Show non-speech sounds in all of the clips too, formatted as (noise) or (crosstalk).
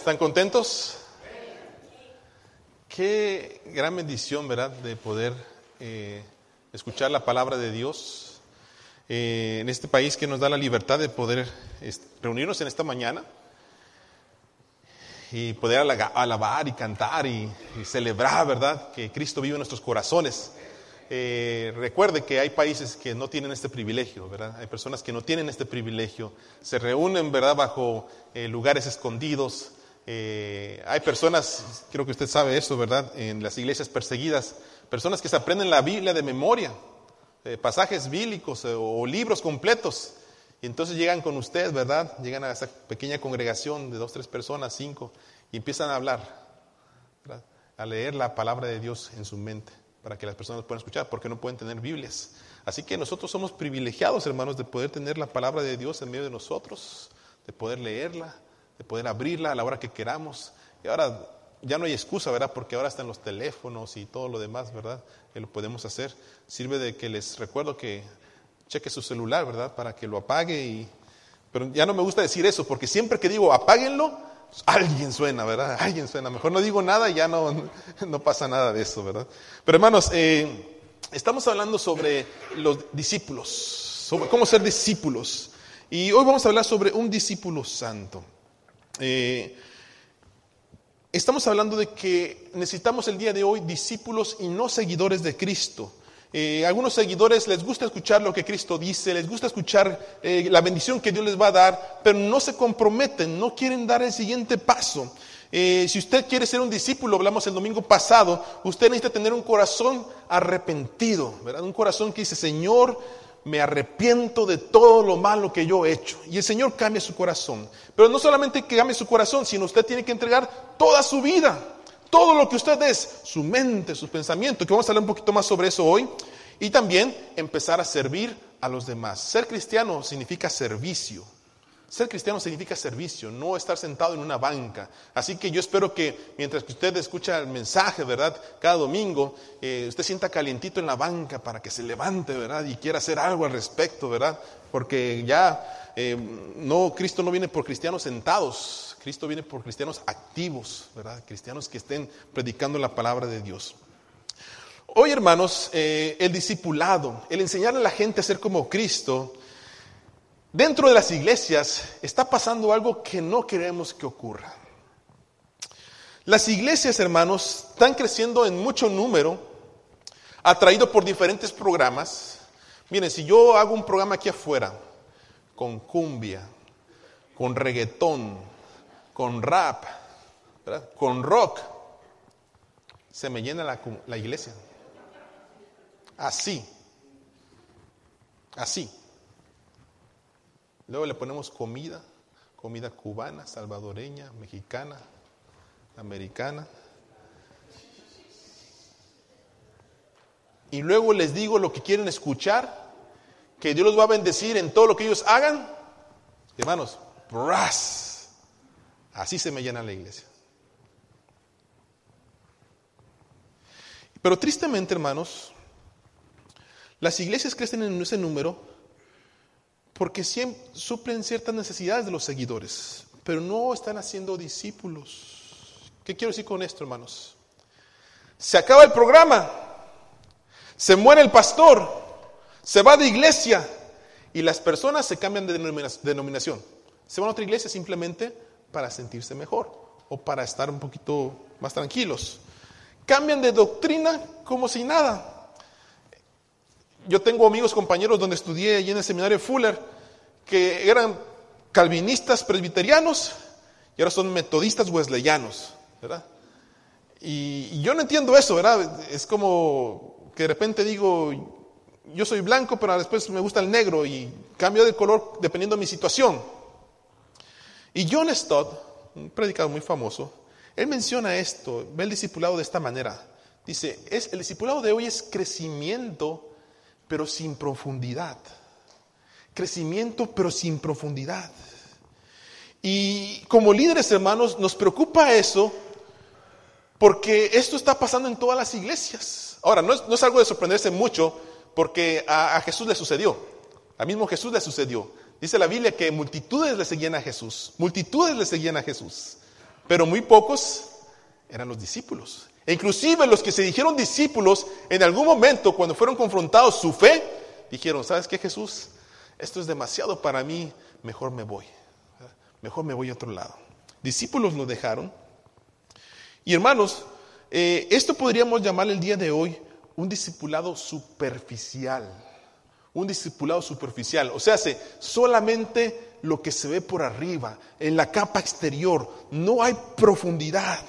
¿Están contentos? Qué gran bendición, ¿verdad?, de poder eh, escuchar la palabra de Dios eh, en este país que nos da la libertad de poder reunirnos en esta mañana y poder alabar y cantar y, celebrar, ¿verdad?, que Cristo vive en nuestros corazones. Eh, recuerde que hay países que no tienen este privilegio, ¿verdad? Hay personas que no tienen este privilegio, se reúnen, ¿verdad?, bajo lugares escondidos, eh, hay personas, creo que usted sabe eso, ¿verdad? En las iglesias perseguidas, personas que se aprenden la Biblia de memoria, eh, pasajes bíblicos eh, o libros completos. Y entonces llegan con usted, ¿verdad? Llegan a esa pequeña congregación de dos, tres personas, cinco, y empiezan a hablar, a leer la palabra de Dios en su mente, para que las personas puedan escuchar, porque no pueden tener Biblias. Así que nosotros somos privilegiados, hermanos, de poder tener la palabra de Dios en medio de nosotros, de poder leerla, de poder abrirla a la hora que queramos. Y ahora ya no hay excusa, ¿verdad? Porque ahora están los teléfonos y todo lo demás, ¿verdad? Que lo podemos hacer. Sirve de que les recuerdo que cheque su celular, ¿verdad? Para que lo apague y... Pero ya no me gusta decir eso, porque siempre que digo apáguenlo, alguien suena, ¿verdad? (laughs) Alguien suena. Mejor no digo nada y ya no, (laughs) no pasa nada de eso, ¿verdad? Pero hermanos, eh, estamos hablando sobre los discípulos, sobre cómo ser discípulos. Y hoy vamos a hablar sobre un discípulo santo. Eh, estamos hablando de que necesitamos el día de hoy discípulos y no seguidores de Cristo. Eh, algunos seguidores les gusta escuchar lo que Cristo dice, les gusta escuchar eh, la bendición que Dios les va a dar, pero no se comprometen, no quieren dar el siguiente paso. si usted quiere ser un discípulo, hablamos el domingo pasado, usted necesita tener un corazón arrepentido. Un corazón que dice, Señor, me arrepiento de todo lo malo que yo he hecho. Y el Señor cambia su corazón. Pero no solamente que cambie su corazón, sino usted tiene que entregar toda su vida, todo lo que usted es, su mente, sus pensamientos, que vamos a hablar un poquito más sobre eso hoy. Y también empezar a servir a los demás. Ser cristiano significa servicio. Ser cristiano significa servicio, no estar sentado en una banca. Así que yo espero que mientras que usted escucha el mensaje, ¿verdad? Cada domingo, eh, usted sienta calientito en la banca para que se levante, ¿verdad? Y quiera hacer algo al respecto, ¿verdad? Porque ya eh, no, Cristo no viene por cristianos sentados, Cristo viene por cristianos activos, ¿verdad? Cristianos que estén predicando la palabra de Dios. Hoy, hermanos, eh, el discipulado, el enseñarle a la gente a ser como Cristo, Dentro de las iglesias está pasando algo que no queremos que ocurra. Las iglesias, hermanos, están creciendo en mucho número, atraído por diferentes programas. Miren, si yo hago un programa aquí afuera, con cumbia, con reggaetón, con rap, con rock, se me llena la, la iglesia. Así, así. Luego le ponemos comida, comida cubana, salvadoreña, mexicana, americana. Y luego les digo lo que quieren escuchar, que Dios los va a bendecir en todo lo que ellos hagan. Hermanos, ¡bras! así se me llena la iglesia. Pero tristemente, hermanos, las iglesias crecen en ese número porque siempre suplen ciertas necesidades de los seguidores, pero no están haciendo discípulos. ¿Qué quiero decir con esto, hermanos? Se acaba el programa, se muere el pastor, se va de iglesia y las personas se cambian de denominación. Se van a otra iglesia simplemente para sentirse mejor o para estar un poquito más tranquilos. Cambian de doctrina como si nada. Yo tengo amigos, compañeros donde estudié allí en el seminario Fuller, que eran calvinistas presbiterianos y ahora son metodistas wesleyanos, ¿verdad? Y, yo no entiendo eso, ¿verdad? Es como que de repente digo, yo soy blanco, pero después me gusta el negro y cambio de color dependiendo de mi situación. Y John Stott, un predicador muy famoso, él menciona esto, ve el discipulado de esta manera. Dice, es, el discipulado de hoy es crecimiento pero sin profundidad. Crecimiento, pero sin profundidad. Y como líderes, hermanos, nos preocupa eso porque esto está pasando en todas las iglesias. Ahora, no es, algo de sorprenderse mucho porque a, a, Jesús le sucedió. A mismo Jesús le sucedió. Dice la Biblia que multitudes le seguían a Jesús. Multitudes le seguían a Jesús. pero muy pocos eran los discípulos. E inclusive los que se dijeron discípulos, en algún momento cuando fueron confrontados su fe, dijeron, ¿sabes qué Jesús? Esto es demasiado para mí, mejor me voy. Mejor me voy a otro lado. Discípulos lo dejaron. Y hermanos, eh, esto podríamos llamar el día de hoy un discipulado superficial. Un discipulado superficial. O sea, solamente lo que se ve por arriba, en la capa exterior. No hay profundidad.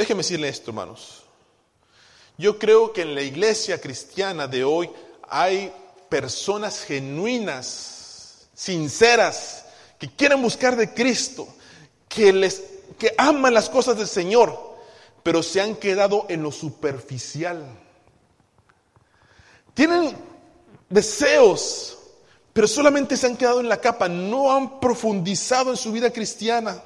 Déjeme decirle esto, hermanos. Yo creo que en la iglesia cristiana de hoy hay personas genuinas, sinceras, que quieren buscar de Cristo, que les que aman las cosas del Señor, pero se han quedado en lo superficial. Tienen deseos, pero solamente se han quedado en la capa, no han profundizado en su vida cristiana.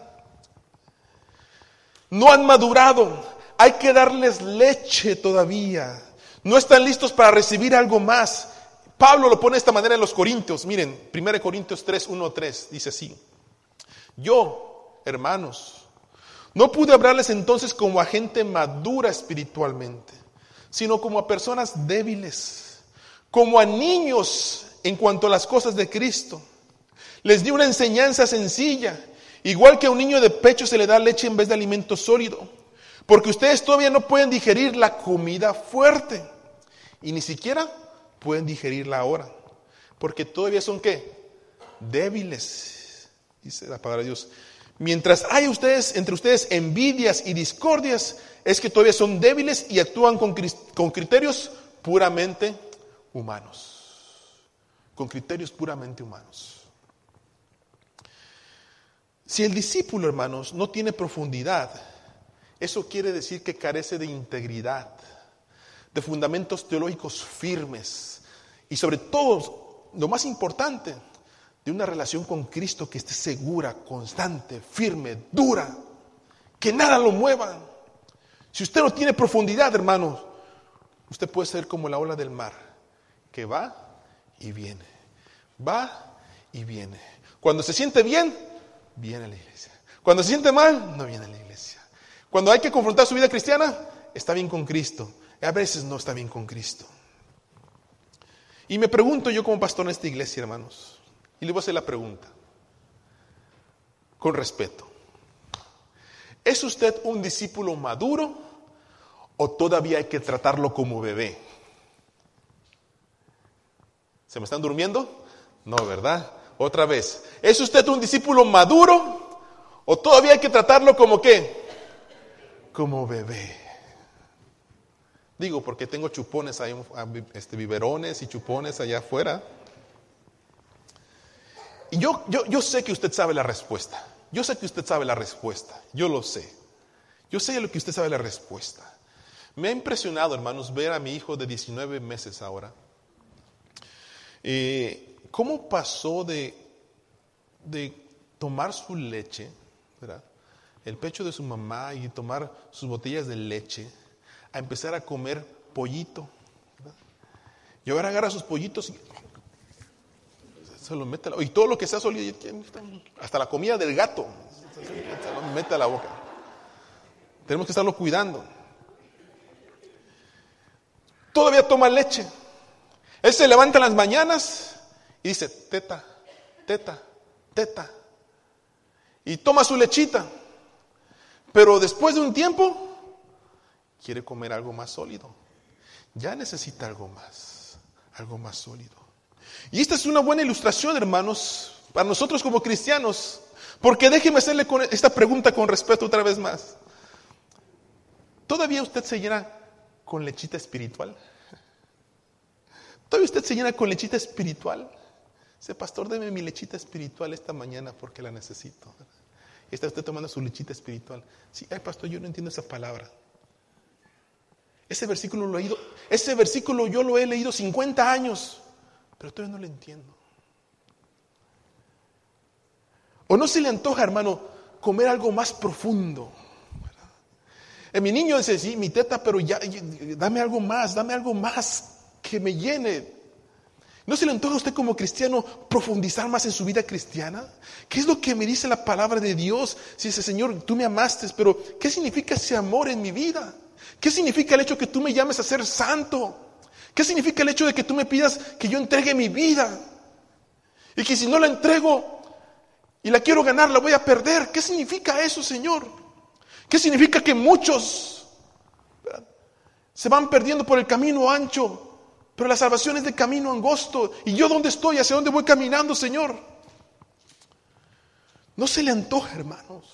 No han madurado, hay que darles leche todavía. No están listos para recibir algo más. Pablo lo pone de esta manera en los Corintios. Miren, 1 Corintios 3, 1, 3, dice así. Yo, hermanos, no pude hablarles entonces como a gente madura espiritualmente, sino como a personas débiles, como a niños en cuanto a las cosas de Cristo. Les di una enseñanza sencilla, igual que a un niño de pecho se le da leche en vez de alimento sólido, porque ustedes todavía no pueden digerir la comida fuerte y ni siquiera pueden digerirla ahora, porque todavía son qué? Débiles, dice la palabra de Dios. Mientras hay ustedes, entre ustedes envidias y discordias, es que todavía son débiles y actúan con, con criterios puramente humanos. Con criterios puramente humanos. Si el discípulo, hermanos, no tiene profundidad, eso quiere decir que carece de integridad, de fundamentos teológicos firmes y sobre todo, lo más importante, de una relación con Cristo que esté segura, constante, firme, dura, que nada lo mueva. Si usted no tiene profundidad, hermanos, usted puede ser como la ola del mar, que va y viene, va y viene. Cuando se siente bien, viene a la iglesia. Cuando se siente mal, no viene a la iglesia. Cuando hay que confrontar su vida cristiana, está bien con Cristo. A veces no está bien con Cristo. Y me pregunto yo como pastor en esta iglesia, hermanos, y le voy a hacer la pregunta, con respeto. ¿Es usted un discípulo maduro o todavía hay que tratarlo como bebé? ¿Se me están durmiendo? No, ¿verdad? Otra vez. ¿Es usted un discípulo maduro o todavía hay que tratarlo como qué? Como bebé. Digo, porque tengo chupones ahí, este, biberones y chupones allá afuera. Y yo, yo, yo sé que usted sabe la respuesta. Yo sé que usted sabe la respuesta. Yo lo sé. Yo sé lo que usted sabe la respuesta. Me ha impresionado, hermanos, ver a mi hijo de 19 meses ahora. Eh, ¿Cómo pasó de, de tomar su leche, el pecho de su mamá y tomar sus botellas de leche, a empezar a comer pollito? Y ahora agarra sus pollitos y se lo mete a la, y todo lo que se ha sólido, hasta la comida del gato, se lo mete a la boca. Tenemos que estarlo cuidando. Todavía toma leche. Él se levanta en las mañanas y dice, teta, teta, teta. Y toma su lechita. Pero después de un tiempo, quiere comer algo más sólido. Ya necesita algo más, algo más sólido. Y esta es una buena ilustración, hermanos, para nosotros como cristianos, porque déjeme hacerle esta pregunta con respeto otra vez más. ¿Todavía usted se llena con lechita espiritual? ¿Todavía usted se llena con lechita espiritual? Dice, pastor, deme mi lechita espiritual esta mañana porque la necesito. está usted tomando su lechita espiritual. Sí, ay, pastor, yo no entiendo esa palabra. Ese versículo lo he leído, ese versículo yo lo he leído 50 años pero todavía no lo entiendo. O no se le antoja, hermano, comer algo más profundo. En mi niño dice, sí, mi teta, pero ya, dame algo más, dame algo más que me llene. ¿No se le antoja a usted como cristiano profundizar más en su vida cristiana? ¿Qué es lo que me dice la palabra de Dios? Si dice, Señor, tú me amaste, pero ¿qué significa ese amor en mi vida? ¿Qué significa el hecho que tú me llames a ser santo? ¿Qué significa el hecho de que tú me pidas que yo entregue mi vida? Y que si no la entrego y la quiero ganar, la voy a perder. ¿Qué significa eso, Señor? ¿Qué significa que muchos se van perdiendo por el camino ancho? Pero la salvación es de camino angosto. ¿Y yo dónde estoy? ¿Hacia dónde voy caminando, Señor? No se le antoja, hermanos,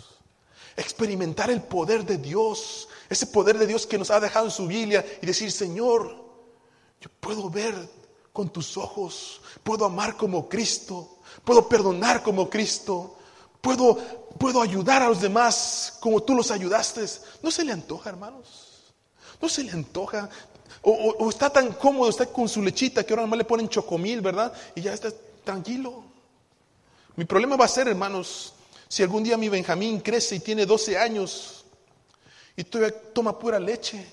experimentar el poder de Dios, ese poder de Dios que nos ha dejado en su Biblia y decir, Señor, yo puedo ver con tus ojos, puedo amar como Cristo, puedo perdonar como Cristo, puedo, puedo ayudar a los demás como tú los ayudaste. No se le antoja, hermanos. No se le antoja o, está tan cómodo, está con su lechita que ahora nomás le ponen chocomil, ¿verdad? Y ya está tranquilo. Mi problema va a ser, hermanos, si algún día mi Benjamín crece y tiene 12 años y todavía toma pura leche.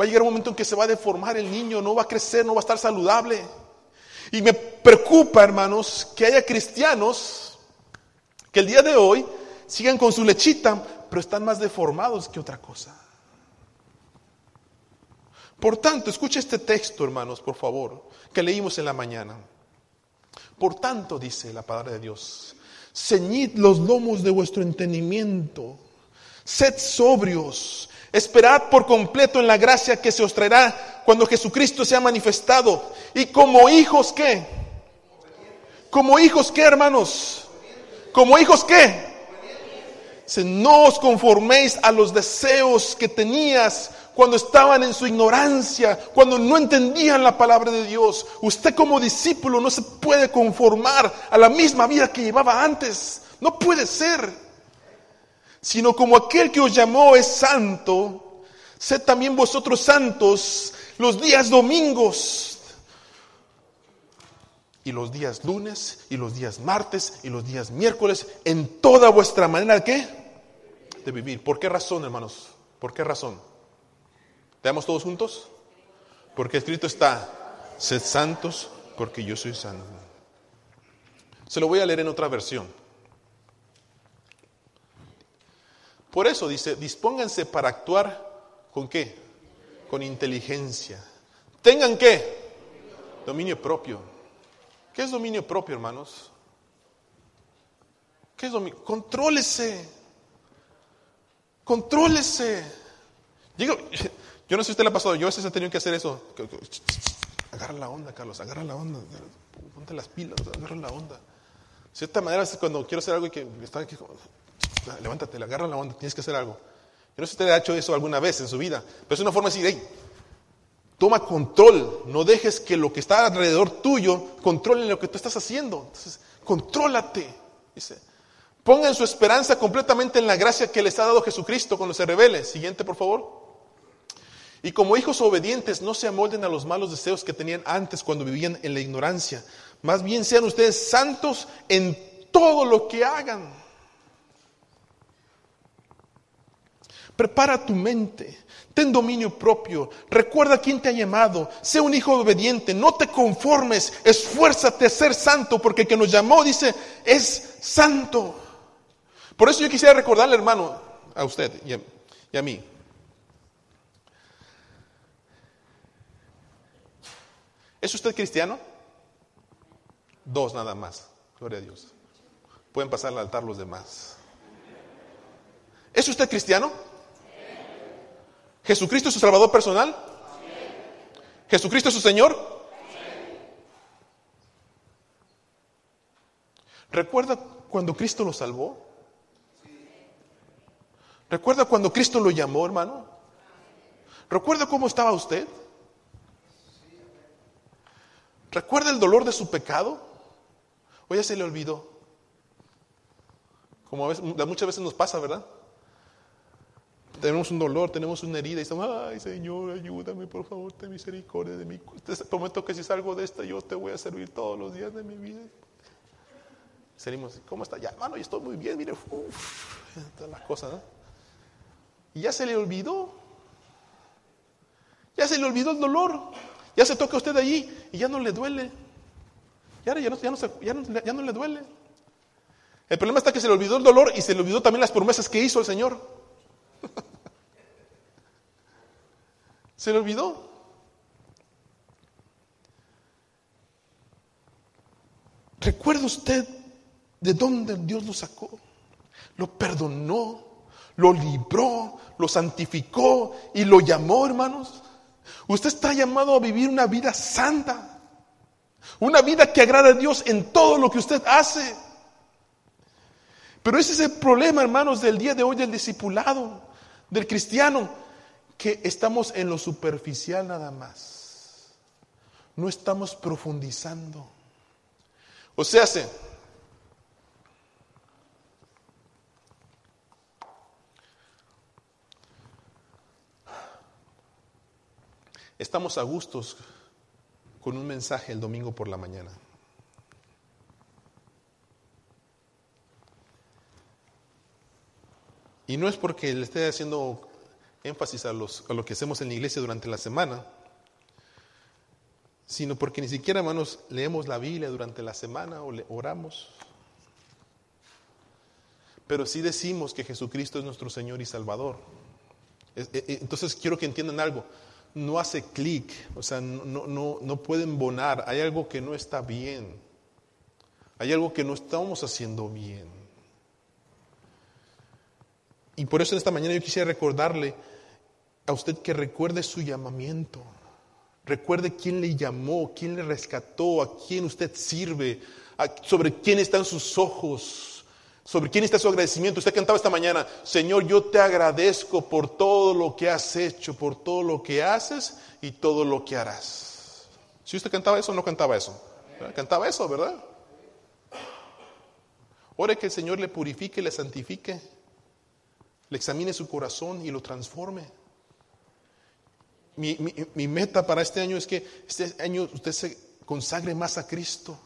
Va a llegar un momento en que se va a deformar el niño, no va a crecer, no va a estar saludable. Y me preocupa, hermanos, que haya cristianos que el día de hoy sigan con su lechita, pero están más deformados que otra cosa. Por tanto, escuche este texto, hermanos, por favor, que leímos en la mañana. Por tanto, dice la palabra de Dios, ceñid los lomos de vuestro entendimiento, sed sobrios, esperad por completo en la gracia que se os traerá cuando Jesucristo sea manifestado. Y como hijos, ¿qué? Como hijos, ¿qué, hermanos? Como hijos, ¿qué? No os conforméis a los deseos que tenías cuando estaban en su ignorancia, cuando no entendían la palabra de Dios. Usted como discípulo no se puede conformar a la misma vida que llevaba antes. No puede ser. Sino como aquel que os llamó es santo, sed también vosotros santos los días domingos y los días lunes y los días martes y los días miércoles en toda vuestra manera de qué? De vivir. ¿Por qué razón, hermanos? ¿Por qué razón? ¿Veamos todos juntos? Porque escrito está, sed santos porque yo soy santo. Se lo voy a leer en otra versión. Por eso dice, dispónganse para actuar con qué? Con inteligencia. Tengan qué? Dominio propio. ¿Qué es dominio propio, hermanos? ¿Qué es dominio? Contrólese. Contrólese. Digo, yo no sé si usted le ha pasado, yo a veces he tenido que hacer eso. Agarra la onda, Carlos, agarra la onda. Ponte las pilas, agarra la onda. De cierta manera, cuando quiero hacer algo y que está aquí, levántate, agarra la onda, tienes que hacer algo. Yo no sé si usted ha hecho eso alguna vez en su vida, pero es una forma de decir, hey, toma control, no dejes que lo que está alrededor tuyo controle lo que tú estás haciendo. Entonces, contrólate. Dice, pongan su esperanza completamente en la gracia que les ha dado Jesucristo cuando se revele. Siguiente, por favor. Y como hijos obedientes, no se amolden a los malos deseos que tenían antes cuando vivían en la ignorancia. Más bien sean ustedes santos en todo lo que hagan. Prepara tu mente, ten dominio propio, recuerda quién te ha llamado, sé un hijo obediente, no te conformes, esfuérzate a ser santo, porque el que nos llamó, dice, es santo. Por eso yo quisiera recordarle, hermano, a usted y a mí, ¿Es usted cristiano? Dos nada más. Gloria a Dios. Pueden pasar al altar los demás. ¿Es usted cristiano? ¿Jesucristo es su Salvador personal? ¿Jesucristo es su Señor? ¿Recuerda cuando Cristo lo salvó? ¿Recuerda cuando Cristo lo llamó, hermano? ¿Recuerda cómo estaba usted? ¿Recuerda el dolor de su pecado? ¿O ya se le olvidó? Como muchas veces nos pasa, ¿verdad? Tenemos un dolor, tenemos una herida y estamos, ay Señor, ayúdame, por favor, ten misericordia de mí. Te prometo que si salgo de esta, yo te voy a servir todos los días de mi vida. Salimos, ¿cómo está? Ya, hermano, yo estoy muy bien, mire, uff, todas las cosas, ¿no? Y ya se le olvidó. Ya se le olvidó el dolor. Ya se toca usted allí y ya no le duele. Ya, ya, no, ya, no, ya no le duele. El problema está que se le olvidó el dolor y se le olvidó también las promesas que hizo el Señor. (laughs) se le olvidó. ¿Recuerda usted de dónde Dios lo sacó? Lo perdonó, lo libró, lo santificó y lo llamó, hermanos. Usted está llamado a vivir una vida santa, una vida que agrada a Dios en todo lo que usted hace. Pero ese es el problema, hermanos, del día de hoy del discipulado, del cristiano, que estamos en lo superficial nada más. No estamos profundizando. O sea, Estamos a gustos con un mensaje el domingo por la mañana. Y no es porque le esté haciendo énfasis a, los, a lo que hacemos en la iglesia durante la semana, sino porque ni siquiera, hermanos, leemos la Biblia durante la semana o le oramos. Pero sí decimos que Jesucristo es nuestro Señor y Salvador. E, e, entonces quiero que entiendan algo no hace clic, o sea, no, no, no pueden bonar, hay algo que no está bien, hay algo que no estamos haciendo bien. Y por eso en esta mañana yo quisiera recordarle a usted que recuerde su llamamiento, recuerde quién le llamó, quién le rescató, a quién usted sirve, sobre quién están sus ojos sobre quién está su agradecimiento. Usted cantaba esta mañana, Señor, yo te agradezco por todo lo que has hecho, por todo lo que haces y todo lo que harás. Si usted cantaba eso no cantaba eso, cantaba eso, ¿verdad? Ore que el Señor le purifique, le santifique, le examine su corazón y lo transforme. Mi, mi meta para este año es que este año usted se consagre más a Cristo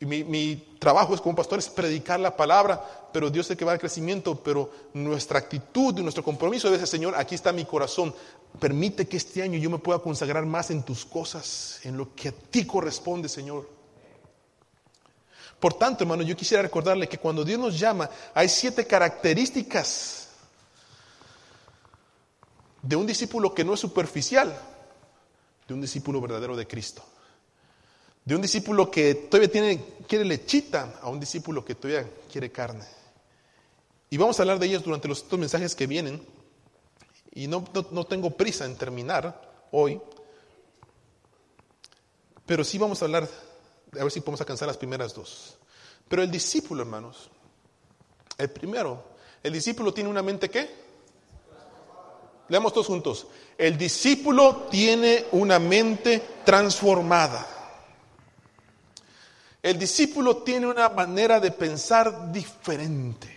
y mi, trabajo es como pastor es predicar la palabra, pero Dios es el que va al crecimiento, pero nuestra actitud y nuestro compromiso debe ser, Señor, aquí está mi corazón. Permite que este año yo me pueda consagrar más en tus cosas, en lo que a ti corresponde, Señor. Por tanto, hermano, yo quisiera recordarle que cuando Dios nos llama, hay siete características de un discípulo que no es superficial, de un discípulo verdadero de Cristo. De un discípulo que todavía tiene, quiere lechita a un discípulo que todavía quiere carne. Y vamos a hablar de ellas durante los estos mensajes que vienen. Y no, no, tengo prisa en terminar hoy. Pero sí vamos a hablar, a ver si podemos alcanzar las primeras dos. Pero el discípulo, hermanos, el primero, el discípulo tiene una mente ¿qué? Leamos todos juntos. El discípulo tiene una mente transformada. El discípulo tiene una manera de pensar diferente.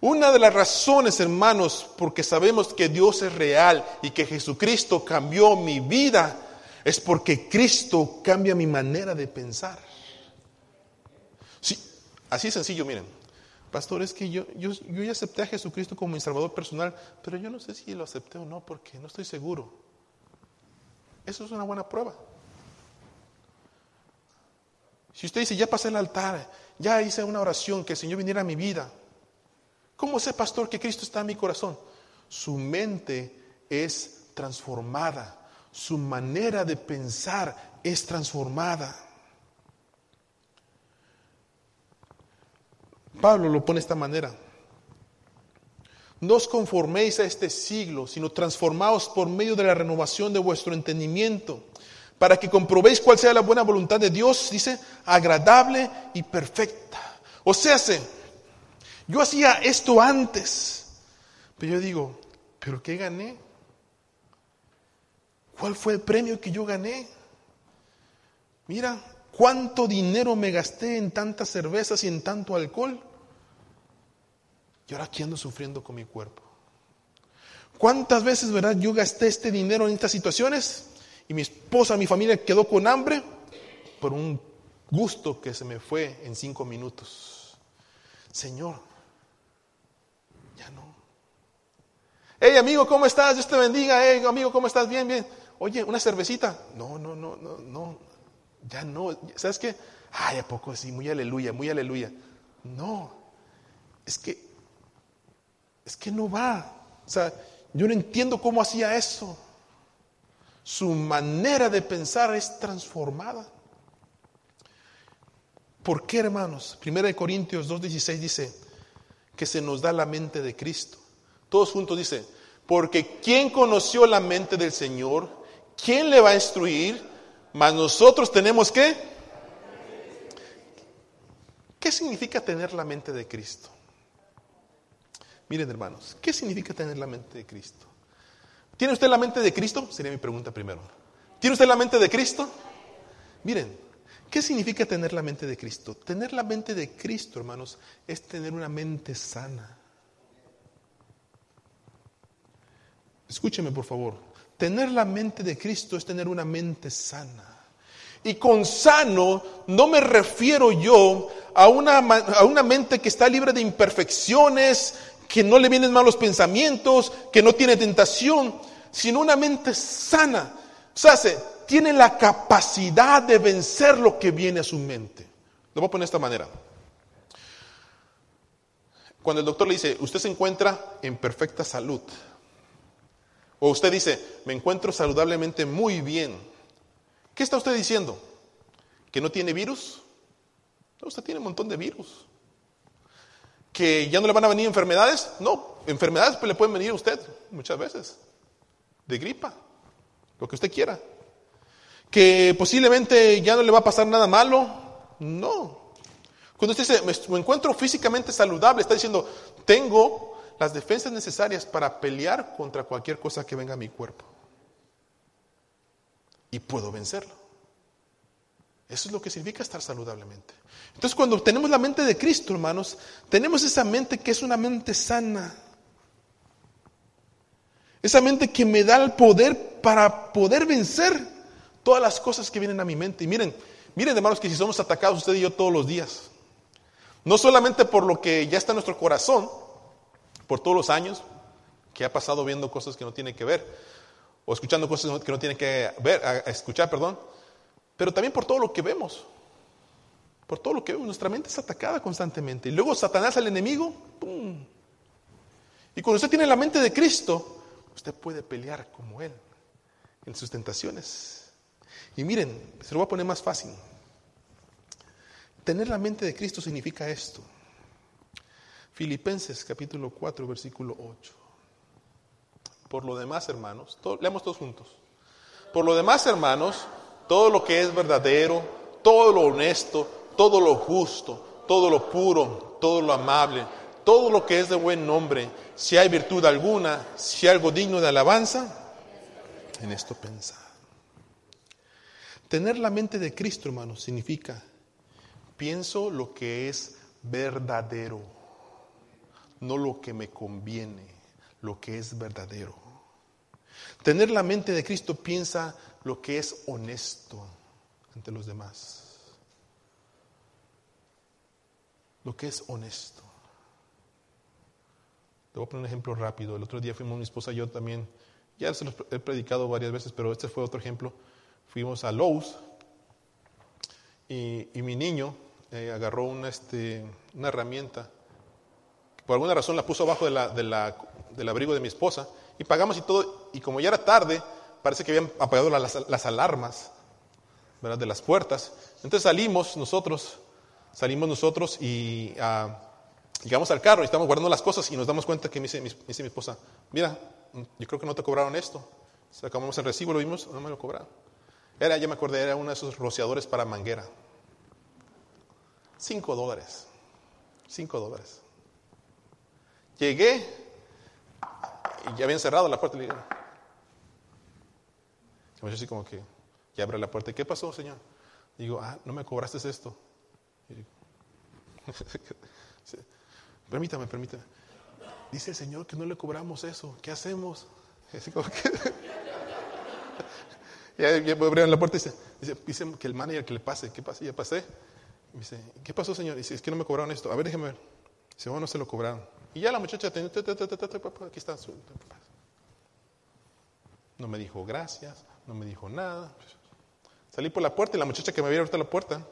Una de las razones, hermanos, porque sabemos que Dios es real y que Jesucristo cambió mi vida, es porque Cristo cambia mi manera de pensar. Sí, así sencillo, miren. Pastor, es que yo, yo, yo ya acepté a Jesucristo como mi Salvador personal, pero yo no sé si lo acepté o no, porque no estoy seguro. Eso es una buena prueba. Si usted dice, ya pasé el altar, ya hice una oración, que el Señor viniera a mi vida, ¿cómo sé, pastor, que Cristo está en mi corazón? Su mente es transformada, su manera de pensar es transformada. Pablo lo pone de esta manera. No os conforméis a este siglo, sino transformaos por medio de la renovación de vuestro entendimiento para que comprobéis cuál sea la buena voluntad de Dios, dice, agradable y perfecta. O sea, yo hacía esto antes, pero yo digo, ¿pero qué gané? ¿Cuál fue el premio que yo gané? Mira, ¿cuánto dinero me gasté en tantas cervezas y en tanto alcohol? Y ahora aquí ando sufriendo con mi cuerpo. ¿Cuántas veces, verdad, yo gasté este dinero en estas situaciones? Y mi esposa, mi familia quedó con hambre por un gusto que se me fue en cinco minutos. Señor, ya no. Hey, amigo, ¿cómo estás? Dios te bendiga. Hey, amigo, ¿cómo estás? Bien, bien. Oye, una cervecita. No, no, no, no, no. Ya no. ¿Sabes qué? Ay, ¿a poco sí? Muy aleluya, muy aleluya. No. Es que, es que no va. O sea, yo no entiendo cómo hacía eso. Su manera de pensar es transformada. ¿Por qué, hermanos? Primera de Corintios 2.16 dice que se nos da la mente de Cristo. Todos juntos dice, porque ¿quién conoció la mente del Señor? ¿Quién le va a instruir? Mas nosotros tenemos que... ¿Qué significa tener la mente de Cristo? Miren hermanos, ¿qué significa tener la mente de Cristo? ¿Tiene usted la mente de Cristo? Sería mi pregunta primero. ¿Tiene usted la mente de Cristo? Miren, ¿qué significa tener la mente de Cristo? Tener la mente de Cristo, hermanos, es tener una mente sana. Escúcheme, por favor. Tener la mente de Cristo es tener una mente sana. Y con sano no me refiero yo a una, a una mente que está libre de imperfecciones, que no le vienen malos pensamientos, que no tiene tentación, sino una mente sana. O sea, se, tiene la capacidad de vencer lo que viene a su mente. Lo voy a poner de esta manera. Cuando el doctor le dice, usted se encuentra en perfecta salud, o usted dice, me encuentro saludablemente muy bien, ¿qué está usted diciendo? ¿Que no tiene virus? No, usted tiene un montón de virus que ya no le van a venir enfermedades. No, enfermedades pues, le pueden venir a usted muchas veces. De gripa, lo que usted quiera. Que posiblemente ya no le va a pasar nada malo. No. Cuando usted dice, me encuentro físicamente saludable, está diciendo, tengo las defensas necesarias para pelear contra cualquier cosa que venga a mi cuerpo. Y puedo vencerlo. Eso es lo que significa estar saludablemente. Entonces cuando tenemos la mente de Cristo, hermanos, tenemos esa mente que es una mente sana. Esa mente que me da el poder para poder vencer todas las cosas que vienen a mi mente. Y miren, miren hermanos que si somos atacados usted y yo todos los días, no solamente por lo que ya está en nuestro corazón, por todos los años que ha pasado viendo cosas que no tiene que ver, o escuchando cosas que no tiene que ver, escuchar, perdón, pero también por todo lo que vemos. Por todo lo que vemos. Nuestra mente es atacada constantemente. Y luego Satanás, el enemigo, ¡pum! Y cuando usted tiene la mente de Cristo, usted puede pelear como Él en sus tentaciones. Y miren, se lo voy a poner más fácil. Tener la mente de Cristo significa esto. Filipenses capítulo 4, versículo 8. Por lo demás, hermanos, leamos todos juntos. Por lo demás, hermanos, todo lo que es verdadero, todo lo honesto, todo lo justo, todo lo puro, todo lo amable, todo lo que es de buen nombre, si hay virtud alguna, si hay algo digno de alabanza, en esto pensar. Tener la mente de Cristo, hermanos, significa, pienso lo que es verdadero, no lo que me conviene, lo que es verdadero. Tener la mente de Cristo piensa lo que es honesto ante los demás. Lo que es honesto. Te voy a poner un ejemplo rápido. El otro día fuimos mi esposa y yo también, ya se los he predicado varias veces, pero este fue otro ejemplo. Fuimos a Lowe's y, mi niño eh, agarró una, este, una herramienta. por alguna razón la puso abajo de la, del abrigo de mi esposa y pagamos y todo. Y como ya era tarde, parece que habían apagado las, alarmas ¿verdad? de las puertas. Entonces salimos nosotros, salimos nosotros y ah, llegamos al carro y estamos guardando las cosas y nos damos cuenta que me dice, mi esposa, mira, yo creo que no te cobraron esto. Sacamos el recibo, lo vimos, no me lo cobraron. Era, ya me acordé, era uno de esos rociadores para manguera. Cinco dólares. Cinco dólares. Llegué y ya habían cerrado la puerta. Y le dije, yo así como que ya abre la puerta. ¿Qué pasó, Señor? Digo, ah, no me cobraste esto. (laughs) permítame, permítame. Dice el Señor que no le cobramos eso. ¿Qué hacemos? (laughs) Así como que (laughs) ya, abrieron la puerta y dice, dice, que el manager que le pase. ¿Qué pasa? Ya pasé. dice, ¿qué pasó, Señor? Dice, es que no me cobraron esto. A ver, déjeme ver. Dice, oh, no se lo cobraron. Y ya la muchacha, aquí está. No me dijo gracias, no me dijo nada. Salí por la puerta y la muchacha que me había abierto la puerta me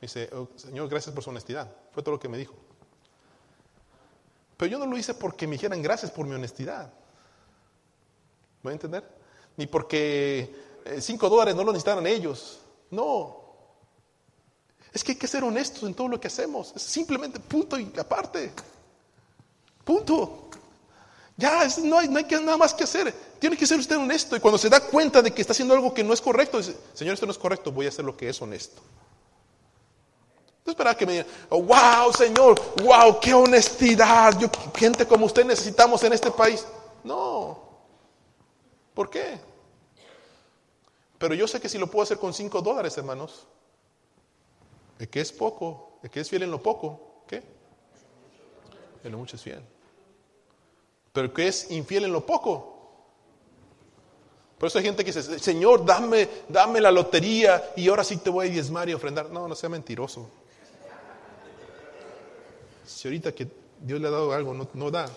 dice, oh, Señor, gracias por su honestidad. Fue todo lo que me dijo. Pero yo no lo hice porque me dijeran gracias por mi honestidad. ¿Me voy a entender? Ni porque eh, cinco dólares no lo necesitaran ellos. No. Es que hay que ser honestos en todo lo que hacemos. Es simplemente punto y aparte. Punto. Ya, no hay, no hay nada más que hacer. Tiene que ser usted honesto. Y cuando se da cuenta de que está haciendo algo que no es correcto, dice, Señor, esto no es correcto, voy a hacer lo que es honesto. No esperaba que me digan, oh, wow, Señor, wow, qué honestidad. Gente como usted necesitamos en este país. No. ¿Por qué? Pero yo sé que si lo puedo hacer con cinco dólares, hermanos, el que es poco, el que es fiel en lo poco, ¿qué? En lo mucho es fiel. Pero el que es infiel en lo poco. Por eso hay gente que dice, Señor, dame, dame la lotería y ahora sí te voy a diezmar y ofrendar. No, no sea mentiroso. Si ahorita que Dios le ha dado algo, no, no da,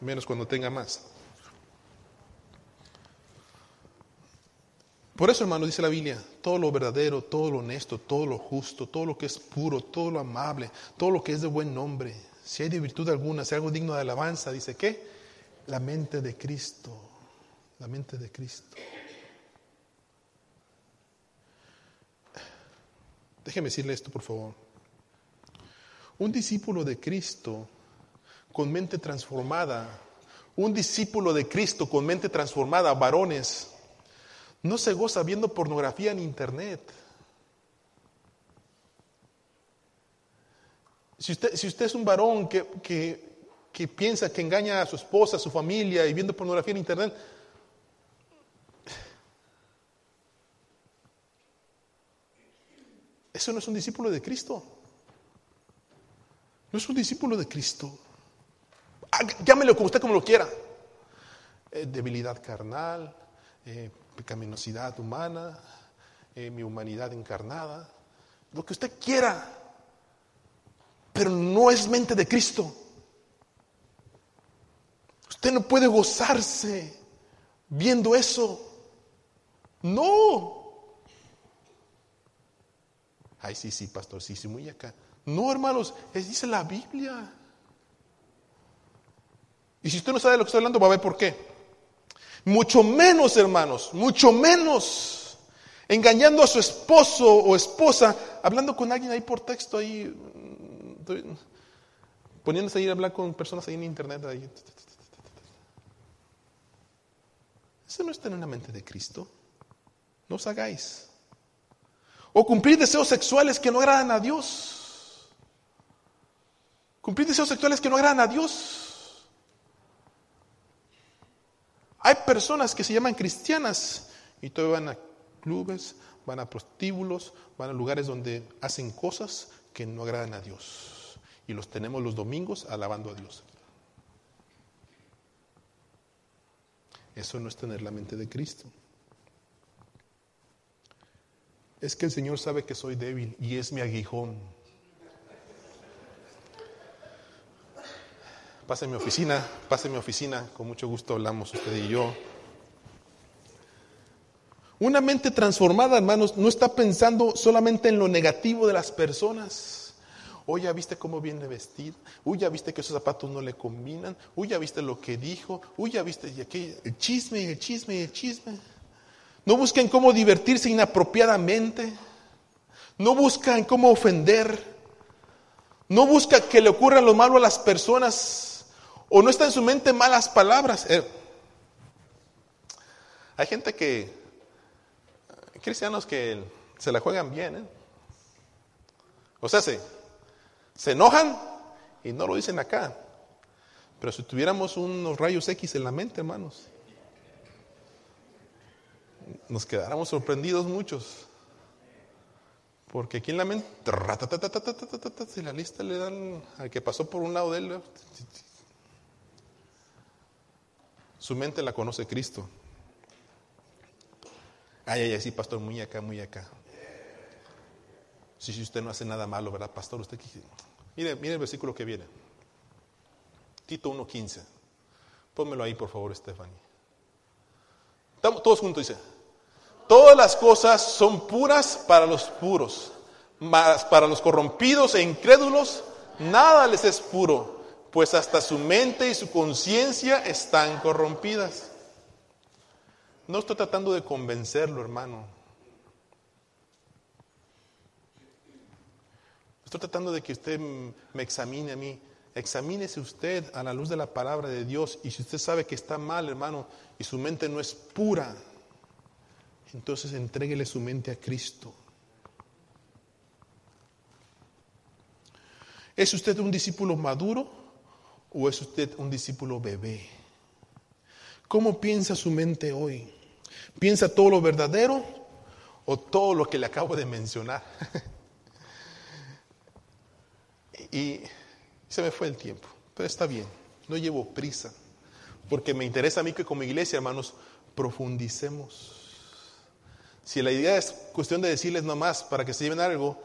menos cuando tenga más. Por eso, hermano, dice la Biblia, todo lo verdadero, todo lo honesto, todo lo justo, todo lo que es puro, todo lo amable, todo lo que es de buen nombre, si hay de virtud alguna, si hay algo digno de alabanza, dice que la mente de Cristo, la mente de Cristo. Déjeme decirle esto, por favor. Un discípulo de Cristo con mente transformada, un discípulo de Cristo con mente transformada, varones, no se goza viendo pornografía en internet. Si usted, si usted es un varón que, que, piensa que engaña a su esposa, a su familia y viendo pornografía en internet, eso no es un discípulo de Cristo. No es un discípulo de Cristo. Llámelo como usted como lo quiera. Eh, debilidad carnal, eh, pecaminosidad humana, eh, mi humanidad encarnada, lo que usted quiera, pero no es mente de Cristo. Usted no puede gozarse viendo eso. No. Ay, sí, sí, pastor, sí, sí, muy acá. No, hermanos, es, dice la Biblia. Y si usted no sabe de lo que estoy hablando, va a ver por qué. Mucho menos, hermanos, mucho menos engañando a su esposo o esposa, hablando con alguien ahí por texto, ahí, mm, poniéndose ahí a hablar con personas ahí en internet. Ahí. Eso no está en la mente de Cristo. No os hagáis. O cumplir deseos sexuales que no agradan a Dios. Cumplir deseos sexuales que no agradan a Dios. Hay personas que se llaman cristianas y todavía van a clubes, van a prostíbulos, van a lugares donde hacen cosas que no agradan a Dios. Y los tenemos los domingos alabando a Dios. Eso no es tener la mente de Cristo. Es que el Señor sabe que soy débil y es mi aguijón. Pase a mi oficina, pase a mi oficina, con mucho gusto hablamos usted y yo. Una mente transformada, hermanos, no está pensando solamente en lo negativo de las personas. Uy, ya viste cómo viene vestido. Uy, ya viste que esos zapatos no le combinan. Uy, ya viste lo que dijo. Uy, ya viste aquí, el chisme, el chisme, el chisme. No busquen cómo divertirse inapropiadamente. No buscan cómo ofender. No busca que le ocurra lo malo a las personas o no está en su mente malas palabras. Eh, hay gente que, cristianos que se la juegan bien. ¿eh? O sea, se, se enojan y no lo dicen acá. Pero si tuviéramos unos rayos X en la mente, hermanos, nos quedáramos sorprendidos muchos. Porque aquí en la mente, si la lista le dan al que pasó por un lado de él, su mente la conoce Cristo. Ay, ay, ay, sí, pastor, muy acá, muy acá. Si, si usted no hace nada malo, ¿verdad, pastor? Usted Mire, mire el versículo que viene. Tito 1.15. Pónmelo ahí, por favor, Stephanie. todos juntos dice. Todas las cosas son puras para los puros, mas para los corrompidos e incrédulos nada les es puro, pues hasta su mente y su conciencia están corrompidas. No estoy tratando de convencerlo, hermano. Estoy tratando de que usted me examine a mí. Examínese usted a la luz de la palabra de Dios y si usted sabe que está mal, hermano, y su mente no es pura, entonces entréguele su mente a Cristo. ¿Es usted un discípulo maduro o es usted un discípulo bebé? ¿Cómo piensa su mente hoy? ¿Piensa todo lo verdadero o todo lo que le acabo de mencionar? (laughs) y se me fue el tiempo, pero está bien, no llevo prisa, porque me interesa a mí que como iglesia, hermanos, profundicemos. Si la idea es cuestión de decirles nomás para que se lleven algo,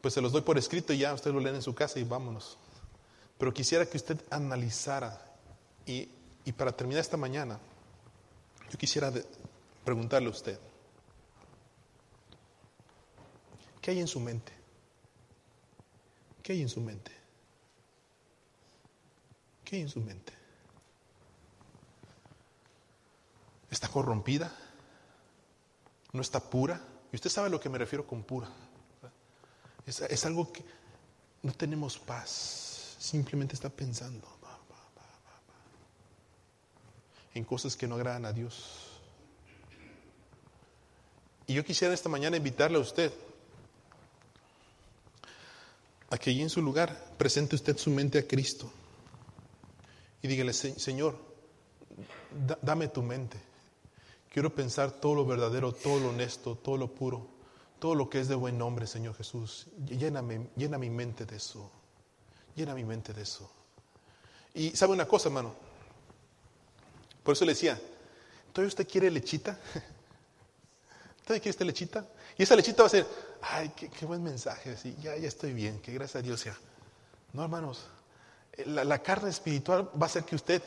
pues se los doy por escrito y ya ustedes lo leen en su casa y vámonos. Pero quisiera que usted analizara y, y para terminar esta mañana, yo quisiera preguntarle a usted, ¿qué hay en su mente? ¿Qué hay en su mente? ¿Qué hay en su mente? ¿Está corrompida? ¿No está pura? Y usted sabe a lo que me refiero con pura. Es, es algo que no tenemos paz. Simplemente está pensando en cosas que no agradan a Dios. Y yo quisiera esta mañana invitarle a usted a que allí en su lugar presente usted su mente a Cristo y dígale, Señor, dame tu mente. Quiero pensar todo lo verdadero, todo lo honesto, todo lo puro, todo lo que es de buen nombre, Señor Jesús. Lléname, llena mi mente de eso. Llena mi mente de eso. Y sabe una cosa, hermano. Por eso le decía, ¿todavía usted quiere lechita? (laughs) ¿Todavía quiere esta lechita? Y esa lechita va a ser, ay, qué, buen mensaje, ya, ya estoy bien, que gracias a Dios sea. No, hermanos, la, la, carne espiritual va a hacer que usted,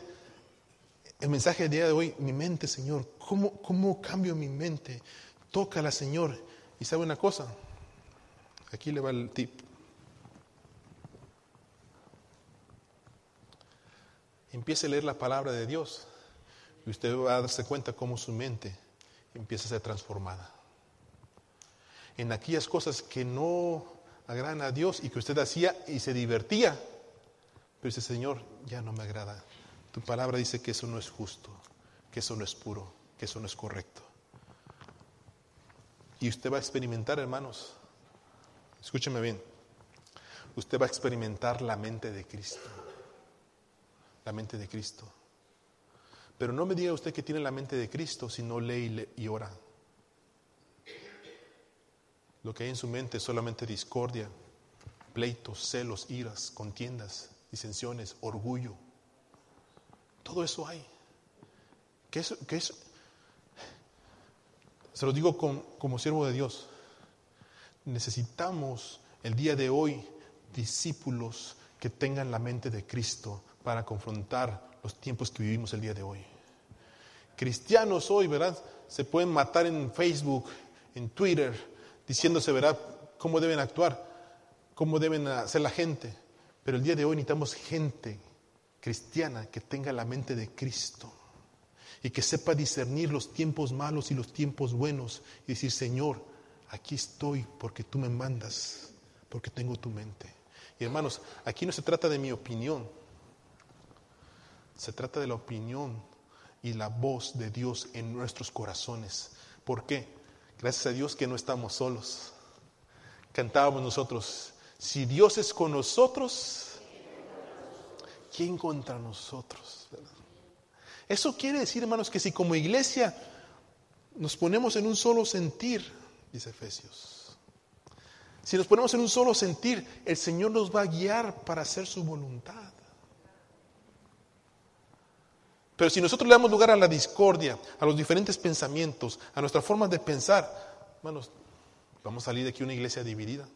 el mensaje del día de hoy, mi mente, Señor, ¿cómo, cómo cambio mi mente? Tócala, Señor. Y sabe una cosa, aquí le va el tip. Empiece a leer la palabra de Dios y usted va a darse cuenta cómo su mente empieza a ser transformada. En aquellas cosas que no agradan a Dios y que usted hacía y se divertía, pero dice, Señor, ya no me agrada. Tu palabra dice que eso no es justo, que eso no es puro, que eso no es correcto. Y usted va a experimentar, hermanos, escúcheme bien, usted va a experimentar la mente de Cristo, la mente de Cristo. Pero no me diga usted que tiene la mente de Cristo si no lee y, ora. Lo que hay en su mente es solamente discordia, pleitos, celos, iras, contiendas, disensiones, orgullo. Todo eso hay. ¿Qué es, qué es? Se lo digo como siervo de Dios. Necesitamos el día de hoy discípulos que tengan la mente de Cristo para confrontar los tiempos que vivimos el día de hoy. Cristianos hoy, ¿verdad? Se pueden matar en Facebook, en Twitter, diciéndose, ¿verdad?, cómo deben actuar, cómo deben hacer la gente. Pero el día de hoy necesitamos gente cristiana que tenga la mente de Cristo y que sepa discernir los tiempos malos y los tiempos buenos y decir, Señor, aquí estoy porque tú me mandas, porque tengo tu mente. Y hermanos, aquí no se trata de mi opinión, se trata de la opinión y la voz de Dios en nuestros corazones. ¿Por qué? Gracias a Dios que no estamos solos. Cantábamos nosotros, si Dios es con nosotros, ¿quién contra nosotros? Eso quiere decir, hermanos, que si como iglesia nos ponemos en un solo sentir, dice Efesios, si nos ponemos en un solo sentir, el Señor nos va a guiar para hacer su voluntad. Pero si nosotros le damos lugar a la discordia, a los diferentes pensamientos, a nuestra forma de pensar, hermanos, vamos a salir de aquí una iglesia dividida.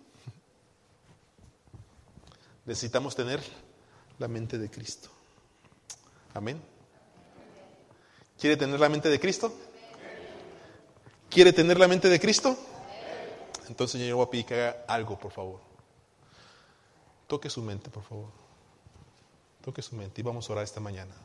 Necesitamos tener la mente de Cristo. Amén. ¿Quiere tener la mente de Cristo? ¿Quiere tener la mente de Cristo? Entonces yo voy a pedir que haga algo, por favor. Toque su mente, por favor. Toque su mente y vamos a orar esta mañana.